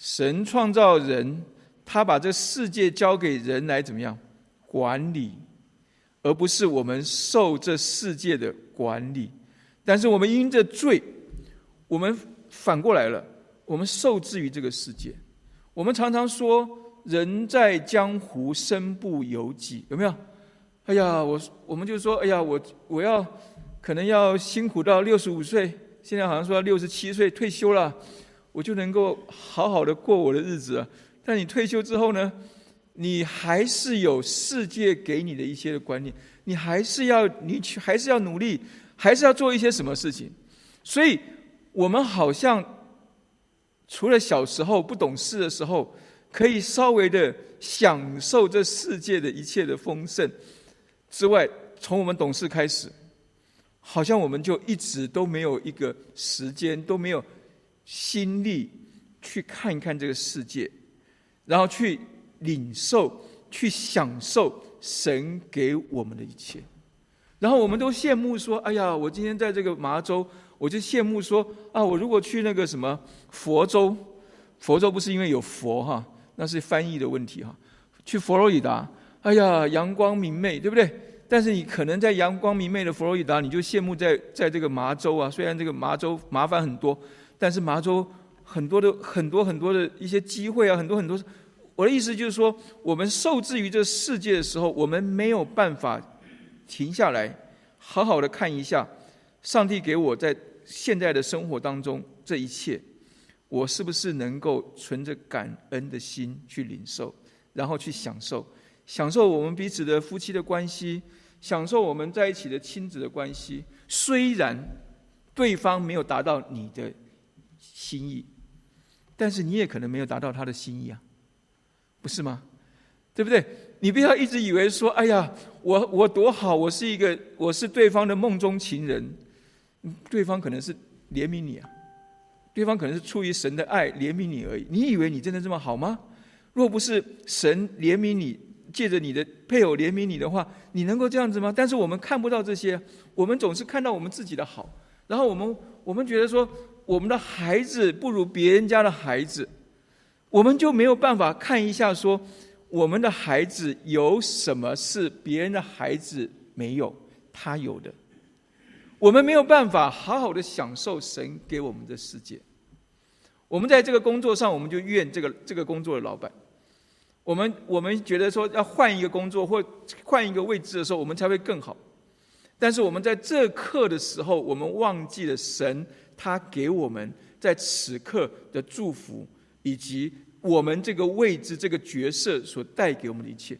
神创造人，他把这世界交给人来怎么样管理，而不是我们受这世界的管理。但是我们因着罪，我们反过来了，我们受制于这个世界。我们常常说“人在江湖，身不由己”，有没有？哎呀，我我们就说，哎呀，我我要可能要辛苦到六十五岁，现在好像说六十七岁退休了。我就能够好好的过我的日子啊！但你退休之后呢？你还是有世界给你的一些的观念，你还是要你去，还是要努力，还是要做一些什么事情。所以，我们好像除了小时候不懂事的时候，可以稍微的享受这世界的一切的丰盛之外，从我们懂事开始，好像我们就一直都没有一个时间，都没有。心力去看一看这个世界，然后去领受、去享受神给我们的一切。然后我们都羡慕说：“哎呀，我今天在这个麻州，我就羡慕说啊，我如果去那个什么佛州，佛州不是因为有佛哈，那是翻译的问题哈。去佛罗里达，哎呀，阳光明媚，对不对？但是你可能在阳光明媚的佛罗里达，你就羡慕在在这个麻州啊，虽然这个麻州麻烦很多。”但是麻州很多的很多很多的一些机会啊，很多很多。我的意思就是说，我们受制于这世界的时候，我们没有办法停下来，好好的看一下上帝给我在现在的生活当中这一切，我是不是能够存着感恩的心去领受，然后去享受，享受我们彼此的夫妻的关系，享受我们在一起的亲子的关系。虽然对方没有达到你的。心意，但是你也可能没有达到他的心意啊，不是吗？对不对？你不要一直以为说，哎呀，我我多好，我是一个我是对方的梦中情人，对方可能是怜悯你啊，对方可能是出于神的爱怜悯你而已。你以为你真的这么好吗？若不是神怜悯你，借着你的配偶怜悯你的话，你能够这样子吗？但是我们看不到这些，我们总是看到我们自己的好，然后我们我们觉得说，我们的孩子不如别人家的孩子，我们就没有办法看一下说。我们的孩子有什么是别人的孩子没有？他有的，我们没有办法好好的享受神给我们的世界。我们在这个工作上，我们就怨这个这个工作的老板。我们我们觉得说要换一个工作或换一个位置的时候，我们才会更好。但是我们在这刻的时候，我们忘记了神他给我们在此刻的祝福以及。我们这个位置、这个角色所带给我们的一切，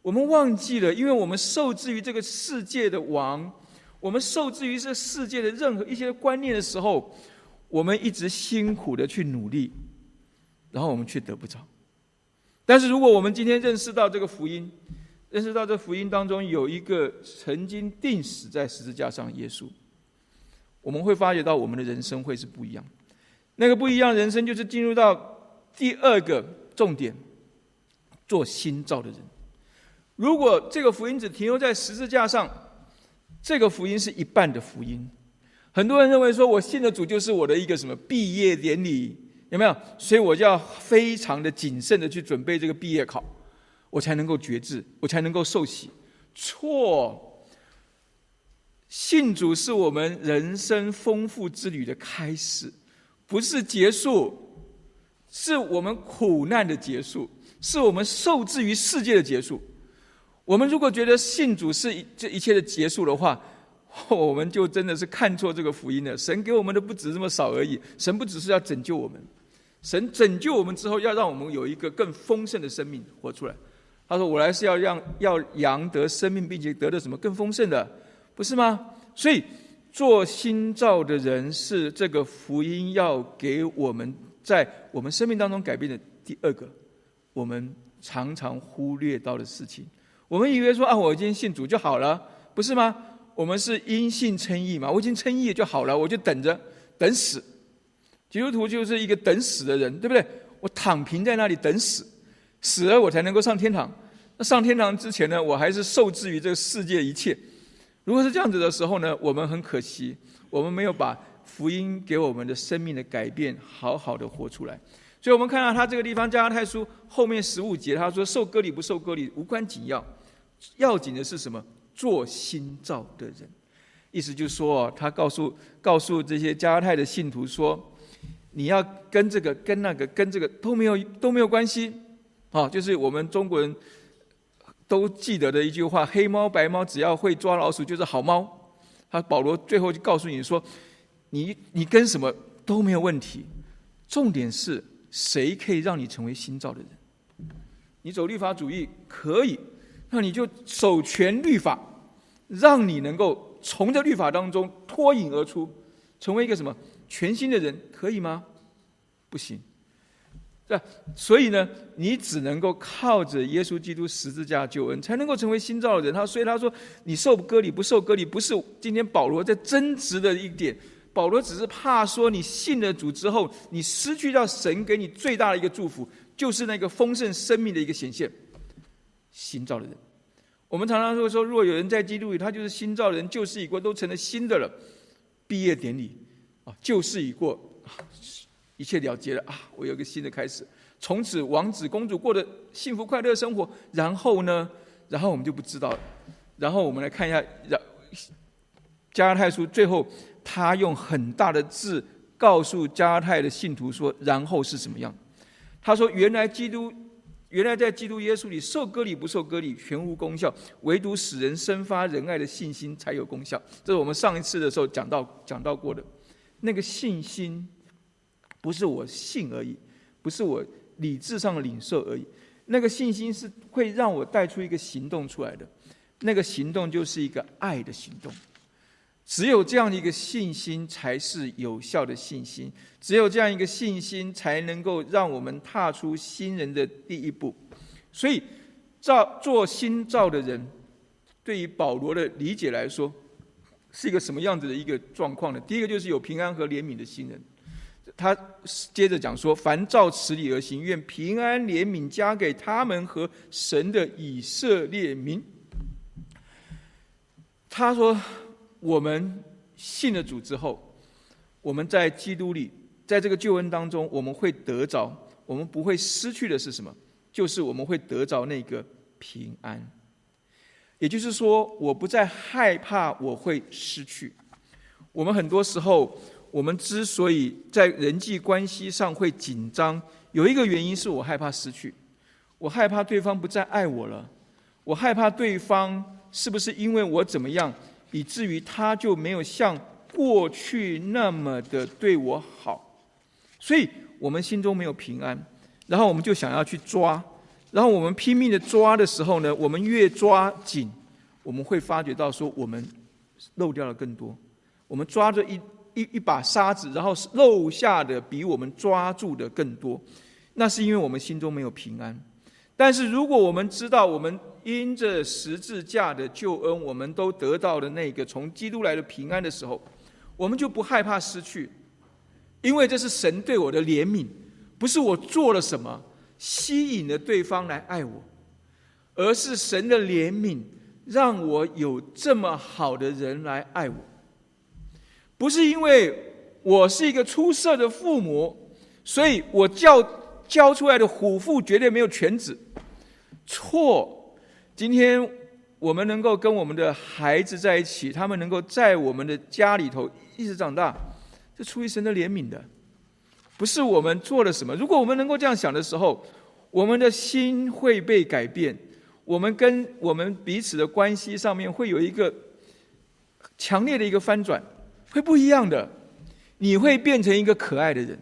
我们忘记了，因为我们受制于这个世界的王，我们受制于这世界的任何一些观念的时候，我们一直辛苦的去努力，然后我们却得不着。但是如果我们今天认识到这个福音，认识到这福音当中有一个曾经定死在十字架上耶稣，我们会发觉到我们的人生会是不一样。那个不一样人生，就是进入到。第二个重点，做新造的人。如果这个福音只停留在十字架上，这个福音是一半的福音。很多人认为说，我信的主就是我的一个什么毕业典礼，有没有？所以我就要非常的谨慎的去准备这个毕业考，我才能够觉志，我才能够受洗。错，信主是我们人生丰富之旅的开始，不是结束。是我们苦难的结束，是我们受制于世界的结束。我们如果觉得信主是这一切的结束的话，我们就真的是看错这个福音了。神给我们的不止这么少而已，神不只是要拯救我们，神拯救我们之后，要让我们有一个更丰盛的生命活出来。他说：“我来是要让要羊得生命，并且得的什么更丰盛的，不是吗？”所以，做新造的人是这个福音要给我们。在我们生命当中改变的第二个，我们常常忽略到的事情，我们以为说啊，我今天信主就好了，不是吗？我们是因信称义嘛，我已经称义就好了，我就等着等死。基督徒就是一个等死的人，对不对？我躺平在那里等死，死了我才能够上天堂。那上天堂之前呢，我还是受制于这个世界一切。如果是这样子的时候呢，我们很可惜，我们没有把。福音给我们的生命的改变，好好的活出来。所以，我们看到他这个地方加拉太书后面十五节，他说：“受割礼不受割礼无关紧要，要紧的是什么？做新造的人。”意思就是说，他告诉告诉这些加拉太的信徒说：“你要跟这个、跟那个、跟这个都没有都没有关系。”啊，就是我们中国人都记得的一句话：“黑猫白猫，只要会抓老鼠就是好猫。”他保罗最后就告诉你说。你你跟什么都没有问题，重点是谁可以让你成为新造的人？你走律法主义可以，那你就守全律法，让你能够从这律法当中脱颖而出，成为一个什么全新的人，可以吗？不行。所以呢，你只能够靠着耶稣基督十字架救恩，才能够成为新造的人。他所以他说，你受割礼不受割礼，不是今天保罗在争执的一点。保罗只是怕说，你信了主之后，你失去掉神给你最大的一个祝福，就是那个丰盛生命的一个显现。新造的人，我们常常会说，若有人在基督里，他就是新造的人，旧事已过，都成了新的了。毕业典礼啊，旧事已过，一切了结了啊！我有个新的开始，从此王子公主过的幸福快乐生活。然后呢，然后我们就不知道了。然后我们来看一下，然加泰书最后。他用很大的字告诉加太的信徒说：“然后是什么样？”他说：“原来基督，原来在基督耶稣里受割礼不受割礼全无功效，唯独使人生发仁爱的信心才有功效。”这是我们上一次的时候讲到讲到过的。那个信心不是我信而已，不是我理智上领受而已。那个信心是会让我带出一个行动出来的。那个行动就是一个爱的行动。只有这样的一个信心，才是有效的信心。只有这样一个信心，才能够让我们踏出新人的第一步。所以，造做新造的人，对于保罗的理解来说，是一个什么样子的一个状况呢？第一个就是有平安和怜悯的新人。他接着讲说：“凡照此理而行，愿平安怜悯加给他们和神的以色列民。”他说：“我们信了主之后，我们在基督里，在这个救恩当中，我们会得着，我们不会失去的是什么？就是我们会得着那个平安。也就是说，我不再害怕我会失去。我们很多时候。”我们之所以在人际关系上会紧张，有一个原因是我害怕失去，我害怕对方不再爱我了，我害怕对方是不是因为我怎么样，以至于他就没有像过去那么的对我好，所以我们心中没有平安，然后我们就想要去抓，然后我们拼命的抓的时候呢，我们越抓紧，我们会发觉到说我们漏掉了更多，我们抓着一。一一把沙子，然后漏下的比我们抓住的更多，那是因为我们心中没有平安。但是如果我们知道，我们因着十字架的救恩，我们都得到了那个从基督来的平安的时候，我们就不害怕失去，因为这是神对我的怜悯，不是我做了什么吸引了对方来爱我，而是神的怜悯让我有这么好的人来爱我。不是因为我是一个出色的父母，所以我教教出来的虎父绝对没有犬子。错，今天我们能够跟我们的孩子在一起，他们能够在我们的家里头一直长大，这出于神的怜悯的，不是我们做了什么。如果我们能够这样想的时候，我们的心会被改变，我们跟我们彼此的关系上面会有一个强烈的一个翻转。会不一样的，你会变成一个可爱的人，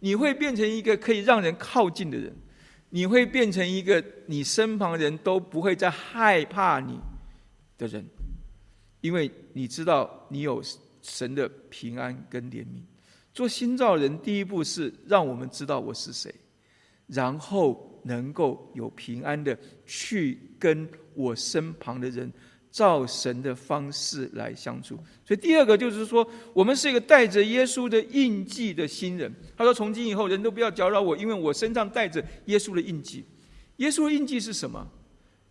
你会变成一个可以让人靠近的人，你会变成一个你身旁人都不会再害怕你的人，因为你知道你有神的平安跟怜悯。做新造人，第一步是让我们知道我是谁，然后能够有平安的去跟我身旁的人。照神的方式来相处，所以第二个就是说，我们是一个带着耶稣的印记的新人。他说：“从今以后，人都不要搅扰我，因为我身上带着耶稣的印记。耶稣的印记是什么？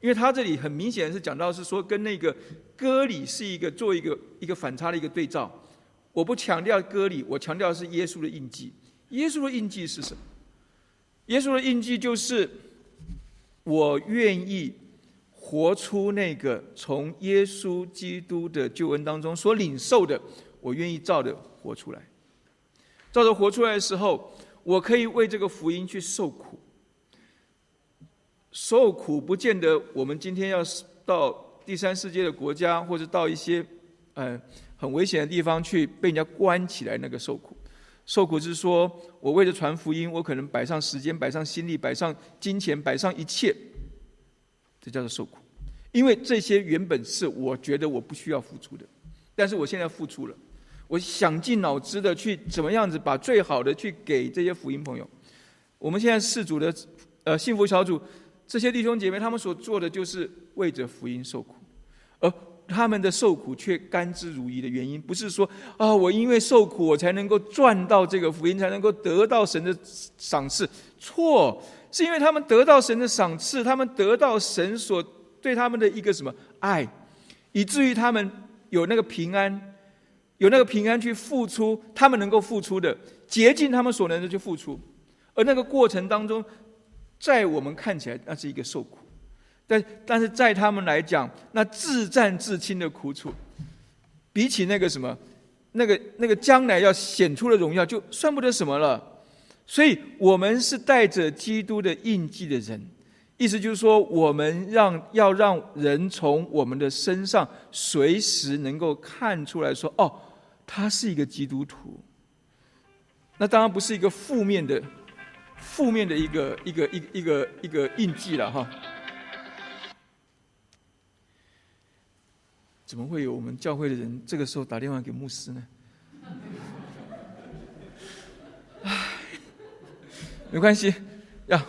因为他这里很明显是讲到是说，跟那个割礼是一个做一个一个反差的一个对照。我不强调割礼，我强调是耶稣的印记。耶稣的印记是什么？耶稣的印记就是我愿意。”活出那个从耶稣基督的救恩当中所领受的，我愿意照着活出来。照着活出来的时候，我可以为这个福音去受苦。受苦不见得我们今天要到第三世界的国家，或者到一些嗯很危险的地方去被人家关起来那个受苦。受苦是说我为了传福音，我可能摆上时间，摆上心力，摆上金钱，摆上一切。这叫做受苦，因为这些原本是我觉得我不需要付出的，但是我现在付出了，我想尽脑汁的去怎么样子把最好的去给这些福音朋友。我们现在四组的呃幸福小组，这些弟兄姐妹他们所做的就是为着福音受苦，而他们的受苦却甘之如饴的原因，不是说啊我因为受苦我才能够赚到这个福音，才能够得到神的赏赐，错。是因为他们得到神的赏赐，他们得到神所对他们的一个什么爱，以至于他们有那个平安，有那个平安去付出他们能够付出的，竭尽他们所能的去付出，而那个过程当中，在我们看起来那是一个受苦，但但是在他们来讲，那自战自清的苦楚，比起那个什么，那个那个将来要显出的荣耀，就算不得什么了。所以，我们是带着基督的印记的人，意思就是说，我们让要让人从我们的身上随时能够看出来说，哦，他是一个基督徒。那当然不是一个负面的、负面的一个一个一一个一个印记了哈。怎么会有我们教会的人这个时候打电话给牧师呢？唉。没关系，呀，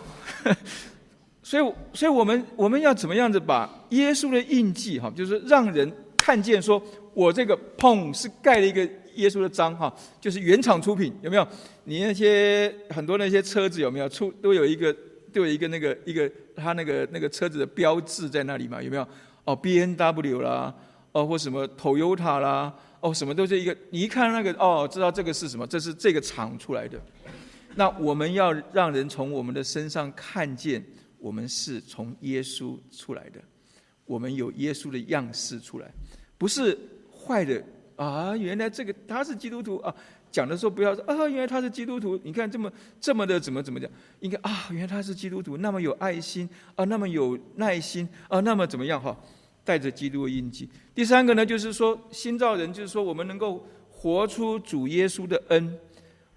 所 所以，所以我们我们要怎么样子把耶稣的印记哈，就是让人看见说，我这个碰是盖了一个耶稣的章哈，就是原厂出品，有没有？你那些很多那些车子有没有出都有一个都有一个那个一个他那个那个车子的标志在那里嘛？有没有？哦，B N W 啦，哦或什么 Toyota 啦，哦什么都是一个，你一看那个哦，知道这个是什么？这是这个厂出来的。那我们要让人从我们的身上看见。我们是从耶稣出来的，我们有耶稣的样式出来，不是坏的啊！原来这个他是基督徒啊！讲的时候不要说啊，原来他是基督徒。你看这么这么的怎么怎么讲？应该啊，原来他是基督徒，那么有爱心啊，那么有耐心啊，那么怎么样哈？带着基督的印记。第三个呢，就是说新造人，就是说我们能够活出主耶稣的恩。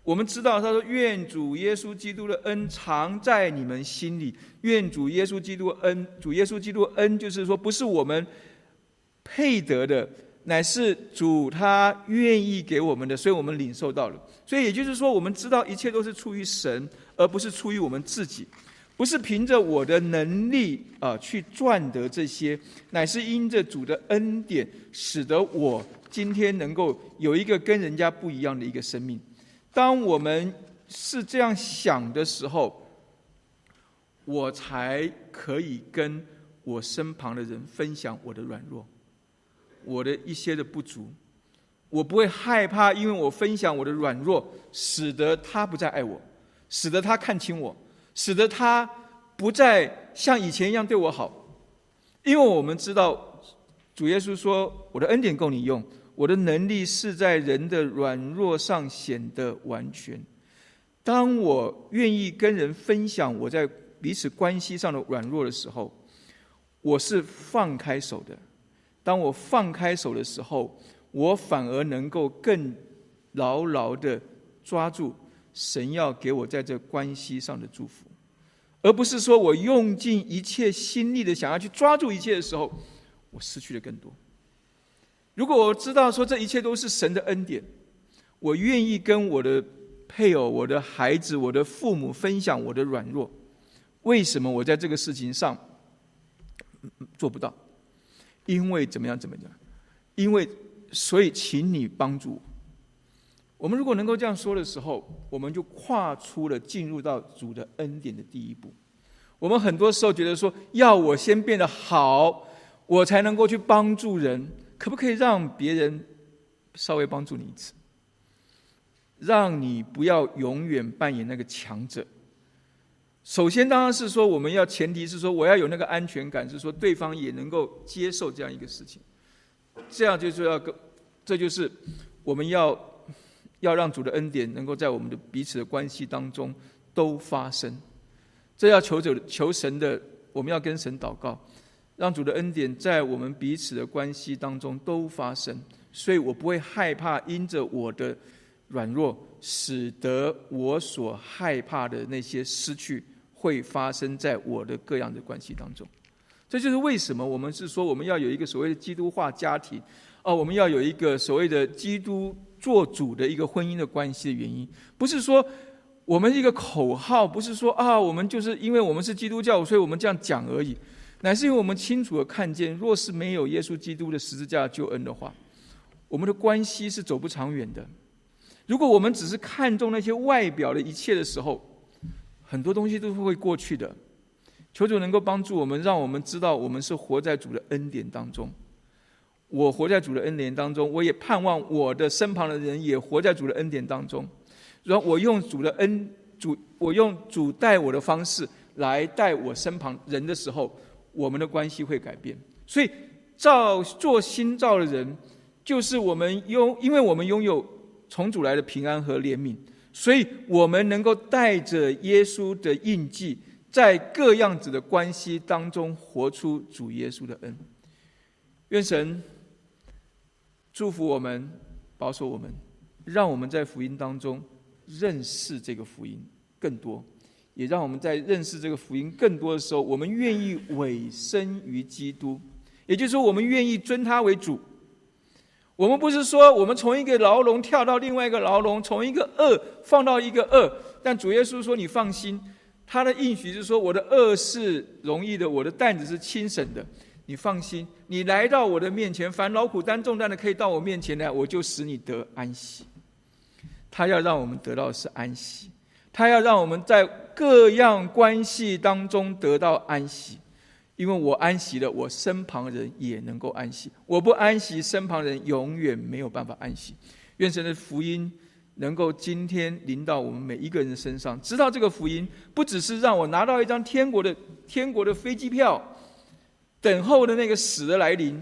我们知道，他说：“愿主耶稣基督的恩藏在你们心里。愿主耶稣基督恩，主耶稣基督恩，就是说，不是我们配得的，乃是主他愿意给我们的，所以我们领受到了。所以也就是说，我们知道一切都是出于神，而不是出于我们自己，不是凭着我的能力啊去赚得这些，乃是因着主的恩典，使得我今天能够有一个跟人家不一样的一个生命。”当我们是这样想的时候，我才可以跟我身旁的人分享我的软弱，我的一些的不足。我不会害怕，因为我分享我的软弱，使得他不再爱我，使得他看清我，使得他不再像以前一样对我好。因为我们知道，主耶稣说：“我的恩典够你用。”我的能力是在人的软弱上显得完全。当我愿意跟人分享我在彼此关系上的软弱的时候，我是放开手的。当我放开手的时候，我反而能够更牢牢的抓住神要给我在这关系上的祝福，而不是说我用尽一切心力的想要去抓住一切的时候，我失去的更多。如果我知道说这一切都是神的恩典，我愿意跟我的配偶、我的孩子、我的父母分享我的软弱。为什么我在这个事情上做不到？因为怎么样？怎么样？因为所以，请你帮助我。我们如果能够这样说的时候，我们就跨出了进入到主的恩典的第一步。我们很多时候觉得说，要我先变得好，我才能够去帮助人。可不可以让别人稍微帮助你一次？让你不要永远扮演那个强者。首先，当然是说我们要前提是说我要有那个安全感，是说对方也能够接受这样一个事情。这样就是要跟，这就是我们要要让主的恩典能够在我们的彼此的关系当中都发生。这要求者求神的，我们要跟神祷告。让主的恩典在我们彼此的关系当中都发生，所以我不会害怕因着我的软弱，使得我所害怕的那些失去会发生在我的各样的关系当中。这就是为什么我们是说我们要有一个所谓的基督化家庭，哦，我们要有一个所谓的基督做主的一个婚姻的关系的原因，不是说我们一个口号，不是说啊，我们就是因为我们是基督教，所以我们这样讲而已。乃是因为我们清楚的看见，若是没有耶稣基督的十字架救恩的话，我们的关系是走不长远的。如果我们只是看重那些外表的一切的时候，很多东西都是会过去的。求主能够帮助我们，让我们知道我们是活在主的恩典当中。我活在主的恩典当中，我也盼望我的身旁的人也活在主的恩典当中。然后我用主的恩主，我用主带我的方式来带我身旁人的时候。我们的关系会改变，所以造做新造的人，就是我们拥，因为我们拥有从主来的平安和怜悯，所以我们能够带着耶稣的印记，在各样子的关系当中活出主耶稣的恩。愿神祝福我们，保守我们，让我们在福音当中认识这个福音更多。也让我们在认识这个福音更多的时候，我们愿意委身于基督，也就是说，我们愿意尊他为主。我们不是说我们从一个牢笼跳到另外一个牢笼，从一个恶放到一个恶。但主耶稣说：“你放心，他的应许是说：“我的恶是容易的，我的担子是轻省的。你放心，你来到我的面前，凡劳苦担重担的，可以到我面前来，我就使你得安息。”他要让我们得到的是安息，他要让我们在各样关系当中得到安息，因为我安息了，我身旁人也能够安息；我不安息，身旁人永远没有办法安息。愿神的福音。能够今天临到我们每一个人身上，知道这个福音不只是让我拿到一张天国的天国的飞机票，等候的那个死的来临。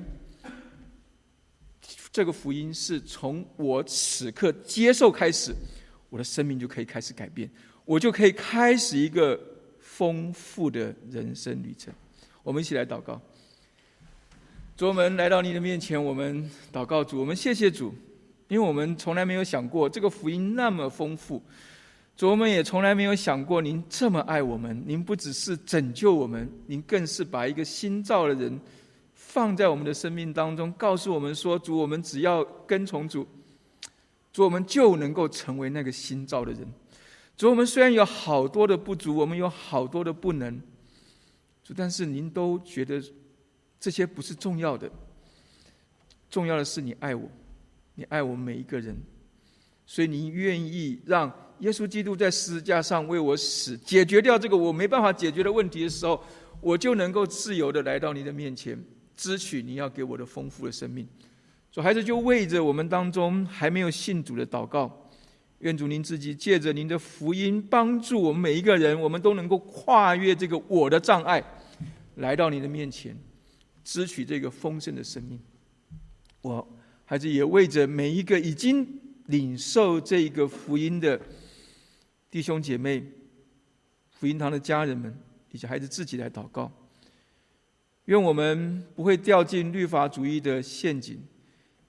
这个福音是从我此刻接受开始，我的生命就可以开始改变，我就可以开始一个丰富的人生旅程。我们一起来祷告，主，我们来到你的面前，我们祷告主，我们谢谢主。因为我们从来没有想过这个福音那么丰富，主我们也从来没有想过您这么爱我们。您不只是拯救我们，您更是把一个新造的人放在我们的生命当中，告诉我们说：主，我们只要跟从主，主我们就能够成为那个新造的人。主，我们虽然有好多的不足，我们有好多的不能，主，但是您都觉得这些不是重要的，重要的是你爱我。你爱我们每一个人，所以你愿意让耶稣基督在十字架上为我死，解决掉这个我没办法解决的问题的时候，我就能够自由的来到你的面前，支取你要给我的丰富的生命。所以孩子就为着我们当中还没有信主的祷告，愿主您自己借着您的福音帮助我们每一个人，我们都能够跨越这个我的障碍，来到您的面前，支取这个丰盛的生命。我。孩子也为着每一个已经领受这个福音的弟兄姐妹、福音堂的家人们以及孩子自己来祷告，愿我们不会掉进律法主义的陷阱，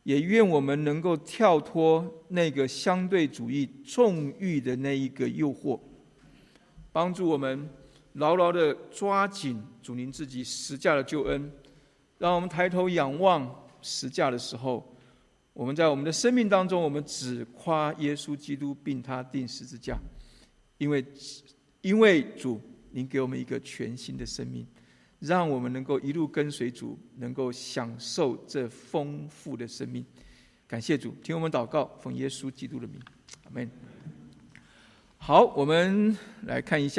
也愿我们能够跳脱那个相对主义纵欲的那一个诱惑，帮助我们牢牢的抓紧主您自己实价的救恩，让我们抬头仰望实价的时候。我们在我们的生命当中，我们只夸耶稣基督，并他定十字架，因为因为主，您给我们一个全新的生命，让我们能够一路跟随主，能够享受这丰富的生命。感谢主，听我们祷告，奉耶稣基督的名，阿门。好，我们来看一下。